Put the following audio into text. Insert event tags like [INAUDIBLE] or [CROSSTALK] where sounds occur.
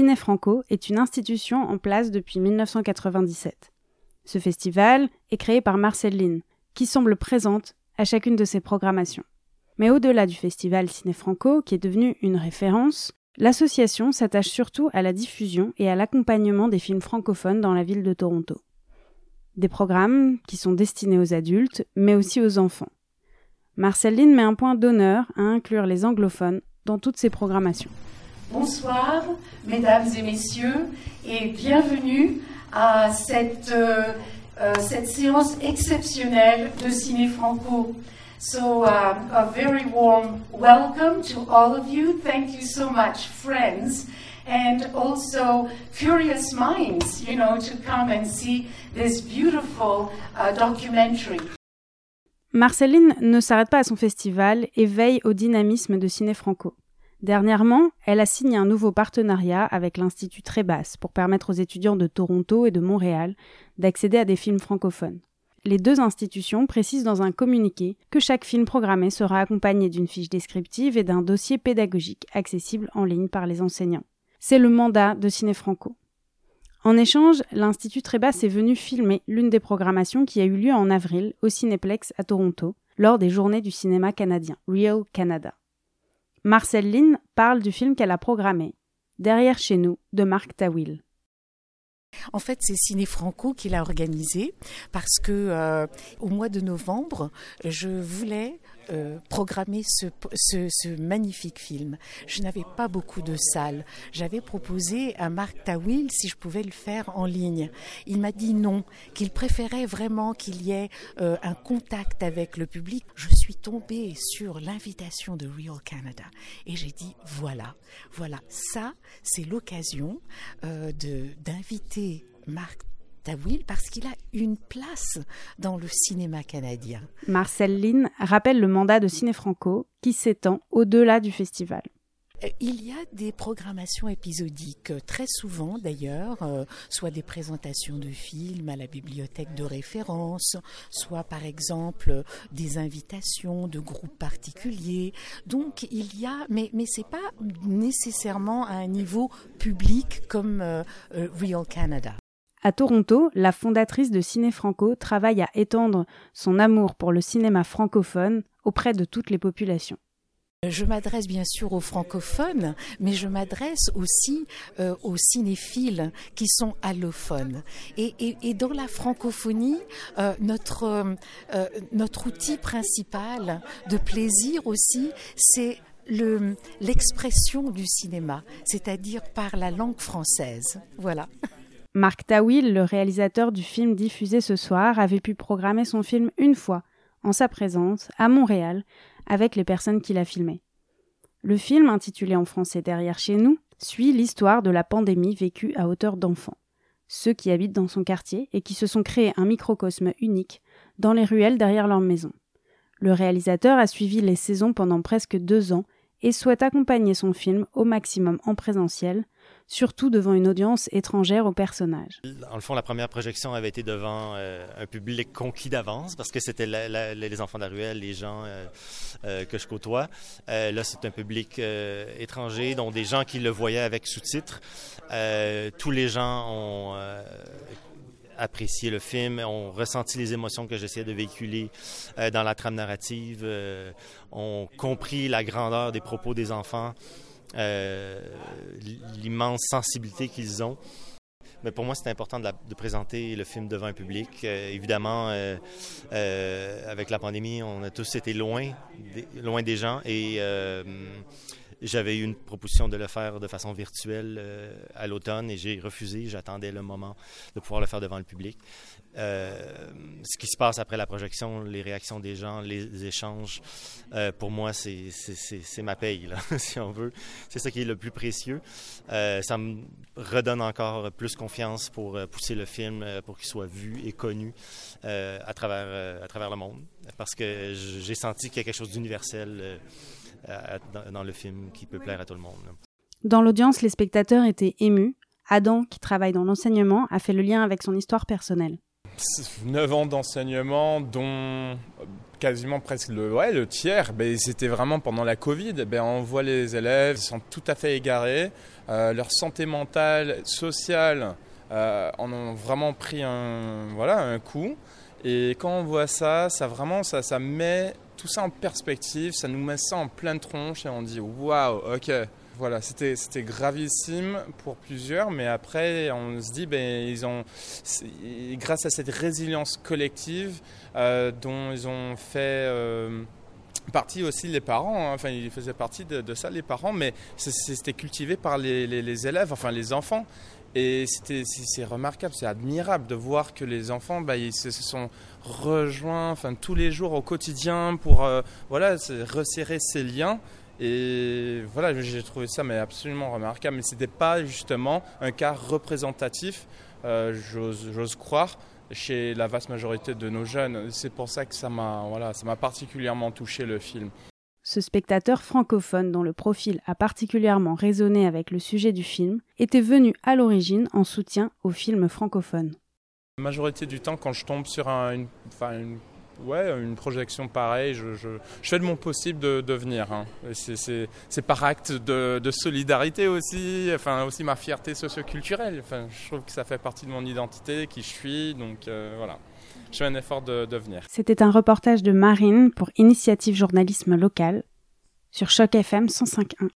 Ciné Franco est une institution en place depuis 1997. Ce festival est créé par Marcel qui semble présente à chacune de ses programmations. Mais au-delà du festival Ciné Franco, qui est devenu une référence, l'association s'attache surtout à la diffusion et à l'accompagnement des films francophones dans la ville de Toronto. Des programmes qui sont destinés aux adultes, mais aussi aux enfants. Marceline met un point d'honneur à inclure les anglophones dans toutes ses programmations. Bonsoir, mesdames et messieurs, et bienvenue à cette, euh, euh, cette séance exceptionnelle de Ciné Franco. So, uh, a very warm welcome to all of you. Thank you so much, friends, and also curious minds, you know, to come and see this beautiful uh, documentary. Marceline ne s'arrête pas à son festival et veille au dynamisme de Ciné Franco. Dernièrement, elle a signé un nouveau partenariat avec l'Institut Trébas pour permettre aux étudiants de Toronto et de Montréal d'accéder à des films francophones. Les deux institutions précisent dans un communiqué que chaque film programmé sera accompagné d'une fiche descriptive et d'un dossier pédagogique accessible en ligne par les enseignants. C'est le mandat de Ciné Franco. En échange, l'Institut Trébas est venu filmer l'une des programmations qui a eu lieu en avril au Cinéplex à Toronto, lors des Journées du cinéma canadien, Real Canada. Marcel Lynn parle du film qu'elle a programmé, Derrière chez nous, de Marc Tawil. En fait, c'est Ciné Franco qui l'a organisé parce que euh, au mois de novembre, je voulais euh, programmer ce, magnifique film. Je n'avais pas beaucoup de salles. J'avais proposé à Marc Tawil si je pouvais le faire en ligne. Il m'a dit non, qu'il préférait vraiment qu'il y ait euh, un contact avec le public. Je suis tombée sur l'invitation de Real Canada et j'ai dit voilà, voilà, ça c'est l'occasion euh, Marc Tawil parce qu'il a une place dans le cinéma canadien. Marcel Lynn rappelle le mandat de Ciné Franco qui s'étend au-delà du festival. Euh, il y a des programmations épisodiques, très souvent d'ailleurs, euh, soit des présentations de films à la bibliothèque de référence, soit par exemple des invitations de groupes particuliers. Donc il y a, mais mais c'est pas nécessairement à un niveau public comme euh, Real Canada. À Toronto, la fondatrice de Ciné Franco travaille à étendre son amour pour le cinéma francophone auprès de toutes les populations. Je m'adresse bien sûr aux francophones, mais je m'adresse aussi euh, aux cinéphiles qui sont allophones. Et, dans la francophonie, euh, notre, euh, notre outil principal de plaisir aussi, c'est l'expression du cinéma, c'est-à-dire par la langue française. Voilà. Marc Tawil, le réalisateur du film diffusé ce soir, avait pu programmer son film une fois, en sa présence, à Montréal, avec les personnes qu'il a filmées. Le film, intitulé en français Derrière chez nous, suit l'histoire de la pandémie vécue à hauteur d'enfants, ceux qui habitent dans son quartier et qui se sont créés un microcosme unique dans les ruelles derrière leur maison. Le réalisateur a suivi les saisons pendant presque deux ans et souhaite accompagner son film au maximum en présentiel, surtout devant une audience étrangère au personnage. En le fond, la première projection avait été devant euh, un public conquis d'avance parce que c'était les enfants de la ruelle, les gens euh, euh, que je côtoie. là, c'est un public étranger, dont des gens qui le voyaient avec sous-titres. tous les gens ont apprécié le film, ont ressenti les émotions que j'essayais de véhiculer dans la trame narrative, ont compris la grandeur des propos des enfants. Euh, l'immense sensibilité qu'ils ont. Mais pour moi, c'est important de, présenter le film devant un public. Euh, évidemment, euh, avec la pandémie, on a tous été loin, loin des gens et j'avais eu une proposition de le faire de façon virtuelle à l'automne et j'ai refusé. J'attendais le moment de pouvoir le faire devant le public. Euh, ce qui se passe après la projection, les réactions des gens, les échanges, euh, pour moi, c'est ma paye, [LAUGHS] si on veut. C'est ça qui est le plus précieux. Euh, ça me redonne encore plus confiance pour pousser le film, pour qu'il soit vu et connu à, travers, à travers le monde. Parce que j'ai senti qu'il y a quelque chose d'universel dans, dans le film qui peut plaire à tout le monde. Dans l'audience, les spectateurs étaient émus. Adam, qui travaille dans l'enseignement, a fait le lien avec son histoire personnelle. 9 ans d'enseignement, dont quasiment presque le, ouais, le tiers, ben, c'était vraiment pendant la Covid. Ben, on voit les élèves, ils sont tout à fait égarés. leur santé mentale, sociale, en ont vraiment pris un, voilà, un coup. Et quand on voit ça, ça vraiment, ça, ça met tout ça en perspective, ça nous met ça en pleine tronche et on dit waouh, ok. Voilà, c'était gravissime pour plusieurs, mais après on se dit, ben, ils ont, grâce à cette résilience collective euh, dont ils ont fait euh, partie aussi les parents, hein. enfin ils faisaient partie de, ça les parents, mais c'était cultivé par les, les, élèves, enfin les enfants. Et c'est remarquable, c'est admirable de voir que les enfants, bah, ils se, sont rejoints enfin, tous les jours au quotidien pour euh, voilà, resserrer ces liens. Et voilà, j'ai trouvé ça mais absolument remarquable. Mais ce n'était pas justement un cas représentatif, euh, j'ose croire, chez la vaste majorité de nos jeunes. C'est pour ça que ça m'a voilà, particulièrement touché le film. Ce spectateur francophone dont le profil a particulièrement résonné avec le sujet du film était venu à l'origine en soutien au film francophone. La majorité du temps, quand je tombe sur une, ouais, une projection pareille, je, fais de mon possible de, venir. Hein. C'est par acte de, solidarité aussi, enfin aussi ma fierté socioculturelle. Enfin, je trouve que ça fait partie de mon identité, qui je suis, donc euh, voilà je fais un effort de, venir. C'était un reportage de Marine pour Initiative Journalisme Local sur Choc FM 105.1.